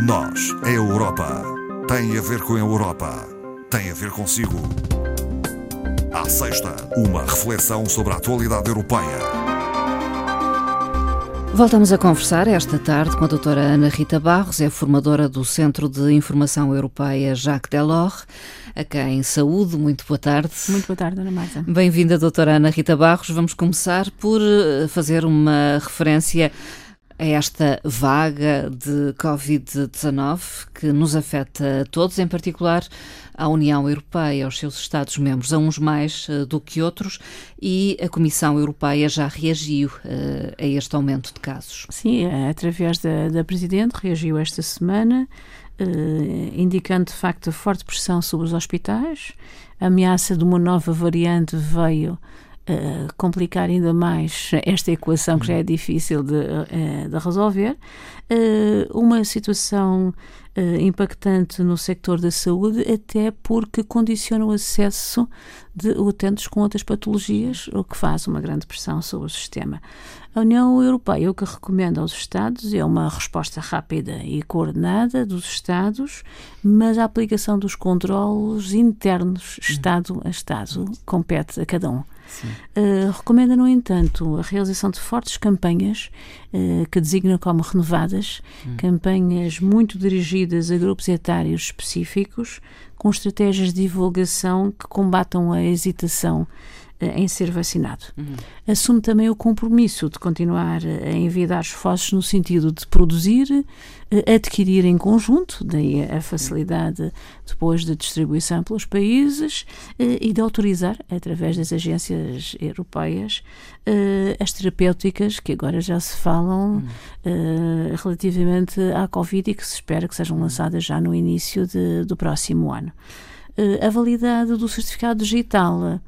Nós, a Europa, tem a ver com a Europa, tem a ver consigo. À sexta, uma reflexão sobre a atualidade europeia. Voltamos a conversar esta tarde com a doutora Ana Rita Barros, é formadora do Centro de Informação Europeia Jacques Delors, a quem saúde. Muito boa tarde. Muito boa tarde, Ana Marta. Bem-vinda, doutora Ana Rita Barros. Vamos começar por eh, fazer uma referência a esta vaga de Covid-19 que nos afeta a todos, em particular à União Europeia, aos seus Estados-membros, a uns mais uh, do que outros, e a Comissão Europeia já reagiu uh, a este aumento de casos. Sim, é, através da, da Presidente, reagiu esta semana, uh, indicando de facto a forte pressão sobre os hospitais. A ameaça de uma nova variante veio Uh, complicar ainda mais esta equação que já é difícil de, uh, de resolver. Uh, uma situação impactante no sector da saúde, até porque condiciona o acesso de utentes com outras patologias, o que faz uma grande pressão sobre o sistema. A União Europeia o que recomenda aos Estados é uma resposta rápida e coordenada dos Estados, mas a aplicação dos controlos internos, Estado a Estado, compete a cada um. Uh, recomenda, no entanto, a realização de fortes campanhas uh, que designam como renovadas, hum. campanhas muito dirigidas a grupos etários específicos, com estratégias de divulgação que combatam a hesitação em ser vacinado. Uhum. Assume também o compromisso de continuar a enviar esforços no sentido de produzir, eh, adquirir em conjunto, daí a facilidade depois de distribuição pelos países eh, e de autorizar, através das agências europeias, as terapêuticas que agora já se falam uhum. relativamente à Covid e que se espera que sejam lançadas já no início de, do próximo ano. A validade do certificado digital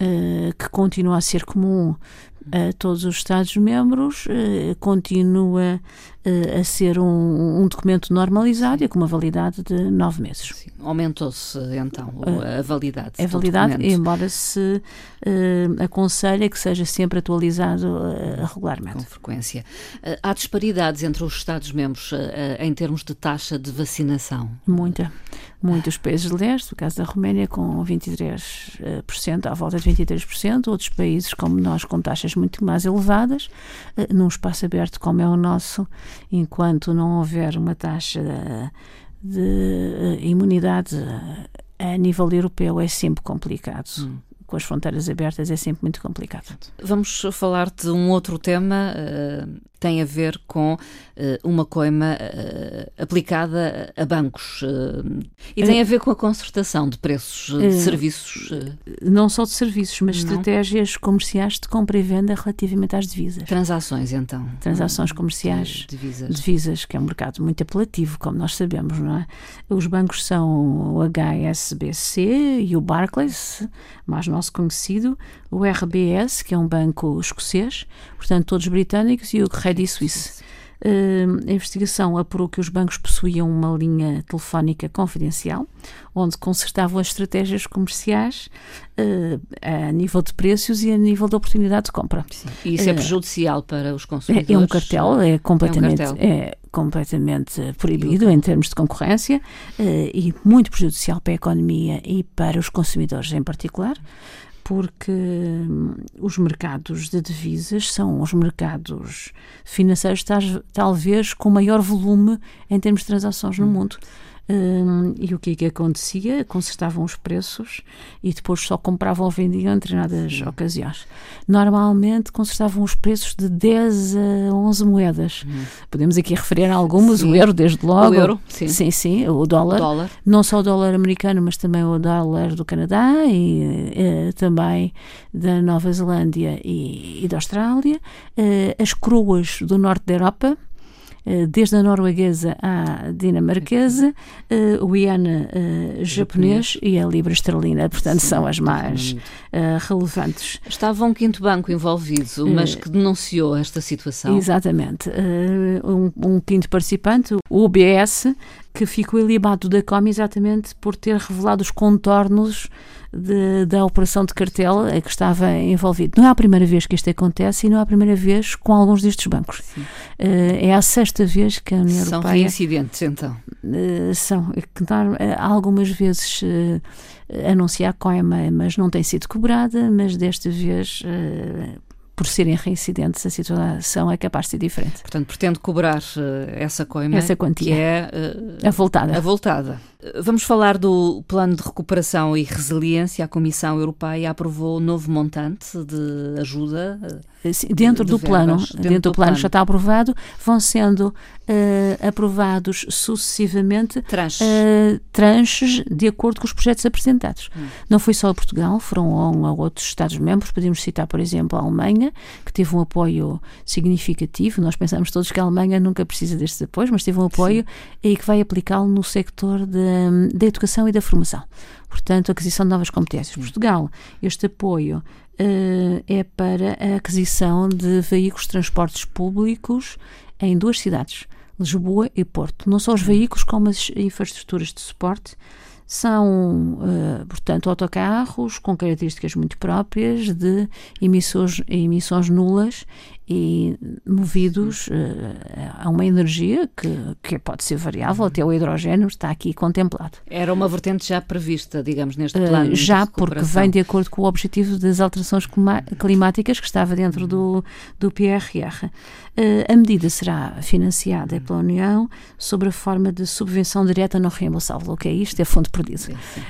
uh, que continua a ser comum a todos os Estados-membros, uh, continua uh, a ser um, um, documento normalizado e com uma validade de nove meses. Aumentou-se então a validade. A validade, embora se aconselhe que seja sempre atualizado regularmente. Com frequência. há disparidades entre os Estados-membros em termos de taxa de vacinação? Muita muitos países de leste, o caso da Roménia com 23%, à volta de 23%, outros países como nós com taxas muito mais elevadas, eh, num espaço aberto como é o nosso, enquanto não houver uma taxa de eh, imunidade a nível europeu é sempre complicado. Hum com as fronteiras abertas é sempre muito complicado. Vamos falar de um outro tema, uh, tem a ver com uh, uma coima uh, aplicada a bancos e tem a ver com a concertação de preços de serviços. Não só de serviços, mas não. estratégias comerciais de compra e venda relativamente às divisas. Transações, então. Transações comerciais. De divisas. Divisas, que é um mercado muito apelativo, como nós sabemos, não é? Os bancos são o HSBC e o Barclays, mas nós nosso conhecido, o RBS, que é um banco escocês, portanto, todos britânicos, e o Credit Suisse. Uh, a investigação apurou que os bancos possuíam uma linha telefónica confidencial, onde consertavam as estratégias comerciais uh, a nível de preços e a nível de oportunidade de compra. Sim. E isso é prejudicial para os consumidores? É, é um cartel, é completamente, é, um cartel. é completamente proibido em termos de concorrência uh, e muito prejudicial para a economia e para os consumidores em particular porque hum, os mercados de divisas são os mercados financeiros talvez com maior volume em termos de transações no hum. mundo. Um, e o que é que acontecia? Consertavam os preços e depois só compravam ou vendiam em determinadas Sim. ocasiões. Normalmente consertavam os preços de 10 a 11 moedas. Hum. Podemos aqui referir a algumas, sim. o euro, desde logo. O euro, sim. Sim, sim o, dólar. o dólar. Não só o dólar americano, mas também o dólar do Canadá e eh, também da Nova Zelândia e, e da Austrália. Eh, as coroas do norte da Europa desde a norueguesa à dinamarquesa, eh, o iene eh, japonês e a libra esterlina, portanto Sim, são as mais relevantes. Estava um quinto banco envolvido, mas que denunciou esta situação. Exatamente. Um, um quinto participante, o UBS, que ficou ilibado da COM exatamente por ter revelado os contornos de, da operação de cartel a que estava envolvido. Não é a primeira vez que isto acontece e não é a primeira vez com alguns destes bancos. Uh, é a sexta vez que a União são Europeia. São reincidentes, então? Uh, são. algumas vezes uh, anuncia a coima, mas não tem sido cobrada, mas desta vez por serem reincidentes, a situação é capaz de ser diferente. Portanto, pretende cobrar uh, essa coima, essa quantia, que é uh, avultada. avultada. Vamos falar do plano de recuperação e resiliência. A Comissão Europeia aprovou um novo montante de ajuda. Dentro, de do, plano, dentro, dentro do, do plano, já está aprovado, vão sendo uh, aprovados sucessivamente tranches. Uh, tranches de acordo com os projetos apresentados. Hum. Não foi só a Portugal, foram a, a outros Estados-membros. Podemos citar, por exemplo, a Alemanha, que teve um apoio significativo. Nós pensamos todos que a Alemanha nunca precisa destes apoios, mas teve um apoio Sim. e que vai aplicá-lo no sector de da, educação e da formação. Portanto, aquisição de novas competências. Portugal, este apoio uh, é para a aquisição de veículos de transportes públicos em duas cidades, Lisboa e Porto. Não só os veículos, como as infraestruturas de suporte. São, uh, portanto, autocarros com características muito próprias de emissões, emissões nulas e movidos uh, a uma energia que, que pode ser variável, até o hidrogênio está aqui contemplado. Era uma vertente já prevista, digamos, neste plano. Uh, já, porque vem de acordo com o objetivo das alterações climáticas que estava dentro do, do PRR. Uh, a medida será financiada pela União sob a forma de subvenção direta não reembolsável. O que é isto? É fundo perdido. Sim, sim.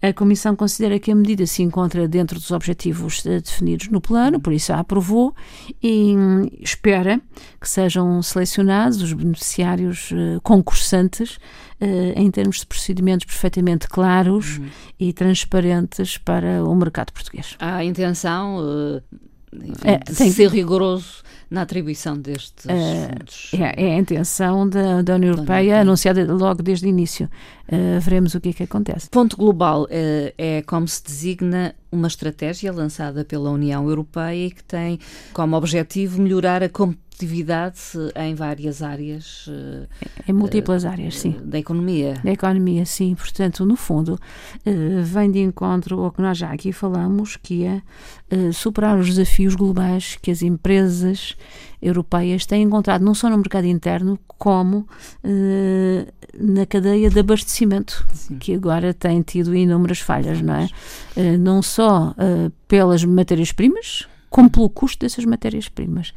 A Comissão considera que a medida se encontra dentro dos objetivos eh, definidos no plano, por isso a aprovou e hum, espera que sejam selecionados os beneficiários uh, concursantes uh, em termos de procedimentos perfeitamente claros uhum. e transparentes para o mercado português. Há a intenção enfim, é, de tem, ser rigoroso na atribuição destes uh, fundos. É, é, a intenção da, da União Europeia, anunciada logo desde o início. Uh, veremos o que é que acontece. Ponto global uh, é como se designa uma estratégia lançada pela União Europeia e que tem como objetivo melhorar a competitividade em várias áreas. Em múltiplas áreas, sim. Da economia. Da economia, sim. Portanto, no fundo, vem de encontro ao que nós já aqui falamos, que é superar os desafios globais que as empresas europeias têm encontrado não só no mercado interno, como na cadeia de abastecimento, Sim. que agora tem tido inúmeras falhas, não é? Não só pelas matérias-primas, como pelo custo dessas matérias-primas.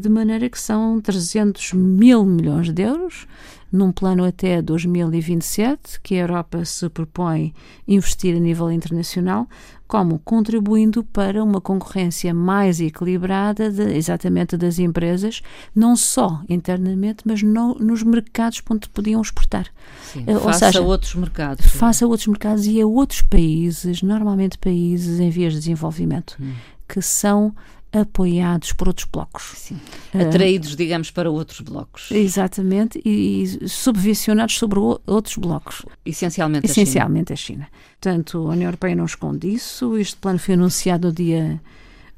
de maneira que são 300 mil milhões de euros num plano até 2027, que a Europa se propõe investir a nível internacional, como contribuindo para uma concorrência mais equilibrada de, exatamente das empresas, não só internamente, mas no, nos mercados onde podiam exportar. Sim, uh, faça seja, outros mercados. Faça outros mercados e a outros países, normalmente países em vias de desenvolvimento, hum. Que são apoiados por outros blocos. Sim. Atraídos, uh, digamos, para outros blocos. Exatamente, e, e subvencionados sobre o, outros blocos. Essencialmente, Essencialmente a China. a China. Portanto, a União Europeia não esconde isso. Este plano foi anunciado no dia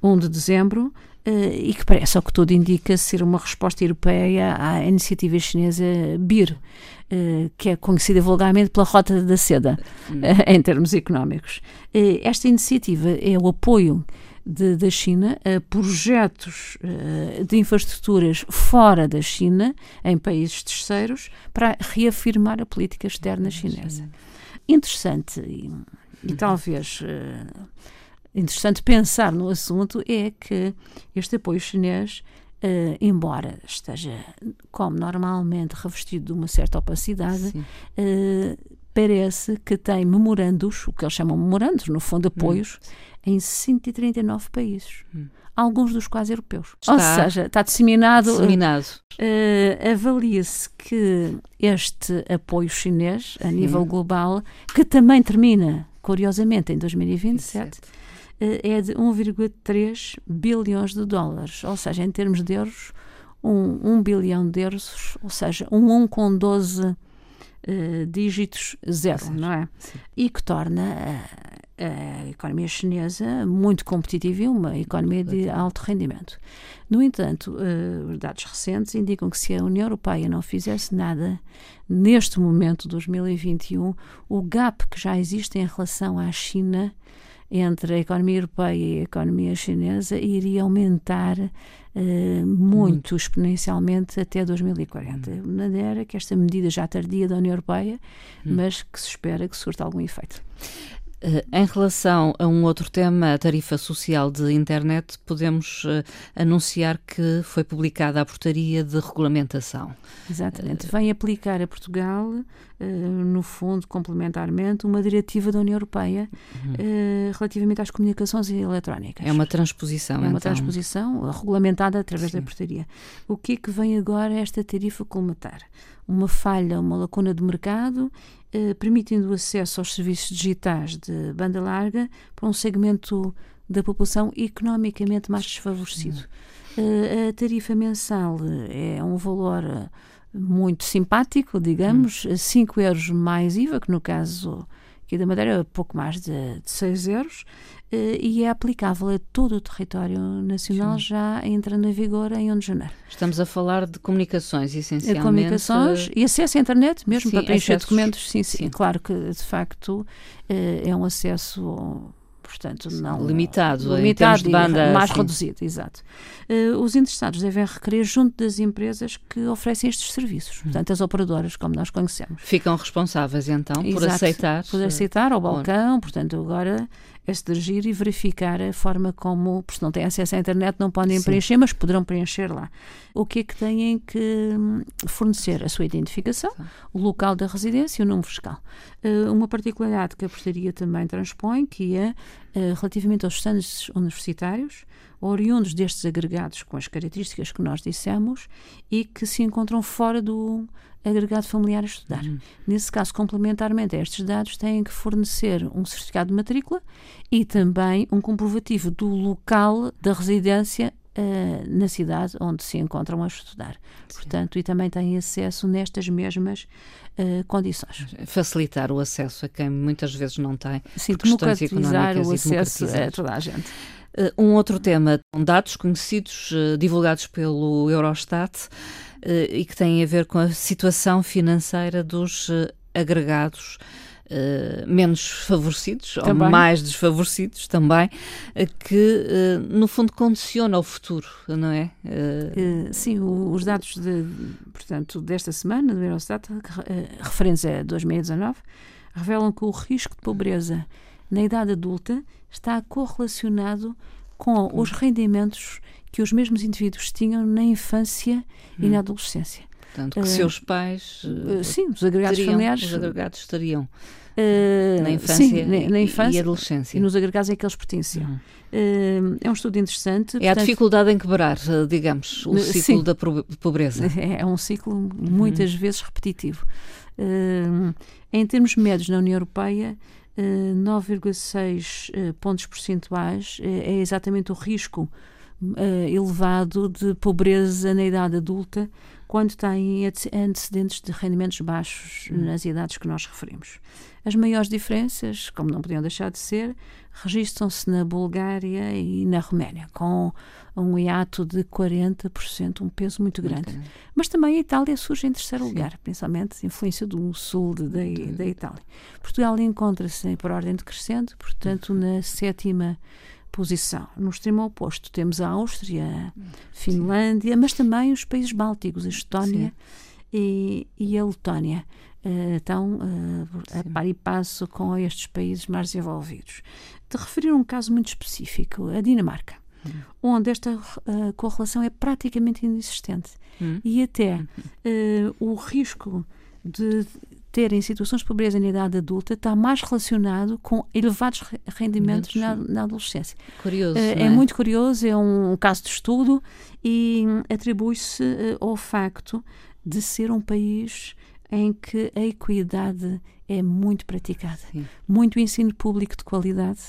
1 de dezembro. Uh, e que parece, ao que tudo indica, ser uma resposta europeia à iniciativa chinesa BIR, uh, que é conhecida vulgarmente pela Rota da Seda, hum. em termos económicos. esta iniciativa é o apoio de, da China a projetos uh, de infraestruturas fora da China, em países terceiros, para reafirmar a política externa chinesa. Interessante e, e uhum. talvez uh, interessante pensar no assunto é que este apoio chinês Uh, embora esteja, como normalmente, revestido de uma certa opacidade, uh, parece que tem memorandos, o que eles chamam memorandos, no fundo, apoios, hum em 139 países. Hum. Alguns dos quais europeus. Está Ou seja, está disseminado. disseminado. Uh, Avalia-se que este apoio chinês, a Sim. nível global, que também termina, curiosamente, em 2027, uh, é de 1,3 bilhões de dólares. Ou seja, em termos de euros, um, 1 bilhão de euros, ou seja, um 1 com 12 uh, dígitos zero, Sim. não é? Sim. E que torna a economia chinesa muito competitiva e uma economia de alto rendimento. No entanto, uh, dados recentes indicam que se a União Europeia não fizesse nada neste momento, 2021, o gap que já existe em relação à China entre a economia europeia e a economia chinesa iria aumentar uh, muito exponencialmente até 2040. Hum. De maneira que esta medida já tardia da União Europeia, hum. mas que se espera que surta algum efeito. Eh, em relação a um outro tema, a tarifa social de internet, podemos uh, anunciar que foi publicada a portaria de regulamentação. Exatamente. Vem aplicar a Portugal, uh, no fundo, complementarmente, uma diretiva da União Europeia uhum. relativamente às comunicações eletrónicas. É uma transposição, É uma então. transposição regulamentada através Sim. da portaria. O que é que vem agora esta tarifa colmatar? Uma falha, uma lacuna de mercado eh, permitindo o acesso aos serviços digitais de banda larga para um segmento da população economicamente mais desfavorecido. Uh, a tarifa mensal é um valor eh, muito simpático, digamos, hum. 5 euros mais IVA, que no caso aqui da Madeira pouco mais de, de 6 euros, uh, e é aplicável a todo o território nacional, sim. já entrando em vigor em 1 de janeiro. Estamos a falar de comunicações, essencialmente. Comunicações e acesso à internet, mesmo sim, para preencher documentos. Sim, sim, sim, Claro que, de facto, uh, é um acesso portanto não limitado, limitado de banda mais sim. reduzido, exato. Uh, os interessados devem requerer junto das empresas que oferecem estes serviços, hum. portanto as operadoras como nós conhecemos. Ficam responsáveis então exato, por aceitar, por aceitar ao balcão, portanto agora é agir e verificar a forma como, porque se não têm acesso à internet não podem Sim. preencher, mas poderão preencher lá. O que é que têm que hum, fornecer? A sua identificação, Sim. o local da residência e o número fiscal. Uh, uma particularidade que a portaria também transpõe, que é uh, relativamente aos estudantes universitários, oriundos destes agregados com as características que nós dissemos e que se encontram fora do agregado familiar a estudar. Uhum. Nesse caso, complementarmente a estes dados, têm que fornecer um certificado de matrícula e também um comprovativo do local da residência uh, na cidade onde se encontram a estudar. Sim. Portanto, e também têm acesso nestas mesmas uh, condições. Facilitar o acesso a quem muitas vezes não tem. Sim, democratizar o acesso a toda a gente. Uh, um outro tema, dados conhecidos, divulgados pelo Eurostat, e que têm a ver com a situação financeira dos agregados Uh, menos favorecidos também. ou mais desfavorecidos também, uh, que uh, no fundo condiciona o futuro, não é? sim, o, os dados de, portanto, desta semana do Eurostat, referentes a 2019, revelam que o risco de pobreza na idade adulta está correlacionado com os rendimentos que os mesmos indivíduos tinham na infância hum. e na adolescência. Portanto, que uh, seus pais. Uh, sim, os agregados teriam, familiares. Os agregados estariam. Uh, na infância, sim, na, na infância e, adolescência. E nos agregados em que eles pertenciam. Uhum. Uh, é um estudo interessante. É portanto, a dificuldade em quebrar, digamos, o ciclo sim, da pobreza. É, é um ciclo muitas uhum. vezes repetitivo. Uh, em termos médios na União Europeia, 9,6 pontos percentuais é exatamente o risco elevado de pobreza na idade adulta quando têm antecedentes de rendimentos baixos hum. nas idades que nós referimos. As maiores diferenças, como não podiam deixar de ser, registram-se na Bulgária e na Roménia, com um hiato de 40%, um peso muito grande. Muito Mas também a Itália surge em terceiro Sim. lugar, principalmente influência do sul de, da, da Itália. Portugal encontra-se por ordem decrescente, portanto, uhum. na sétima posição. No extremo oposto temos a Áustria, a Finlândia, Sim. mas também os países bálticos, a Estónia e, e, a Letónia. Uh, estão uh, a par e passo com estes países mais desenvolvidos. De referir um caso muito específico, a Dinamarca, hum. onde esta uh, correlação é praticamente inexistente. Hum. E até o risco de terem situações de pobreza na idade adulta está mais relacionado com elevados rendimentos na, na, adolescência. Curioso. Uh, é? é? muito curioso, é um caso de estudo e atribui-se uh, ao facto de ser um país em que a equidade é muito praticada. Sim. Muito ensino público de qualidade,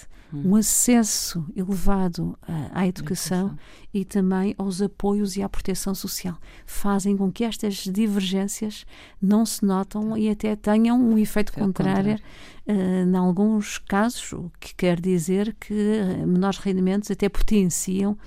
um acesso elevado à, à educação, educação, e também aos apoios e à proteção social. Fazem com que estas divergências não se notam e até tenham um efeito é contrário, contrário. Uh, em alguns casos, o que quer dizer que uh, menores rendimentos até potenciam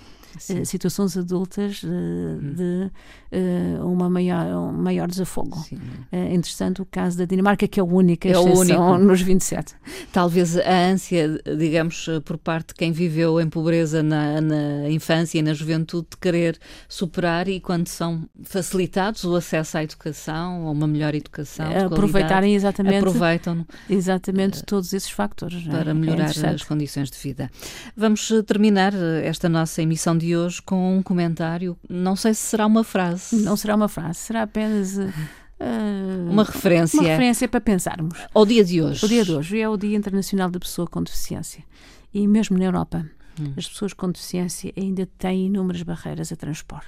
uh, situações adultas hum. de uh, uma maior, um maior desafogo. É interessante o caso da Dinamarca, que é a única é o único. nos 27. Talvez a ânsia, digamos, por parte de quem viveu em pobreza na, na infância e na juventude, de querer superar e quando são facilitados o acesso à educação, a uma melhor educação, aproveitarem exatamente, aproveitam exatamente todos esses fatores é? para é? melhorar é as condições de vida. Vamos terminar esta nossa emissão de hoje com um comentário, não sei se será uma frase. Não será uma frase, será apenas. Uh, uma referência. Uma referência para pensarmos. Ao dia de hoje. O dia de hoje é o Dia Internacional da Pessoa com Deficiência. E mesmo na Europa, hum. as pessoas com deficiência ainda têm inúmeras barreiras a transpor,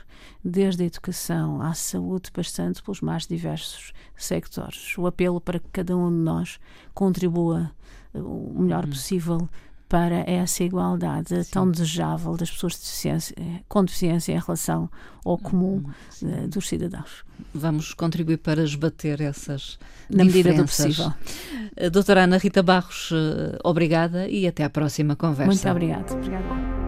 desde a educação à saúde, passando pelos mais diversos sectores. O apelo para que cada um de nós contribua o melhor hum. possível para essa igualdade Sim. tão desejável das pessoas deficiência, com deficiência em relação ao comum uh, dos cidadãos. Vamos contribuir para esbater essas Na medida do possível. Eh, doutora Ana Rita Barros, eh, obrigada e até à próxima conversa. Muito obrigada. Obrigada.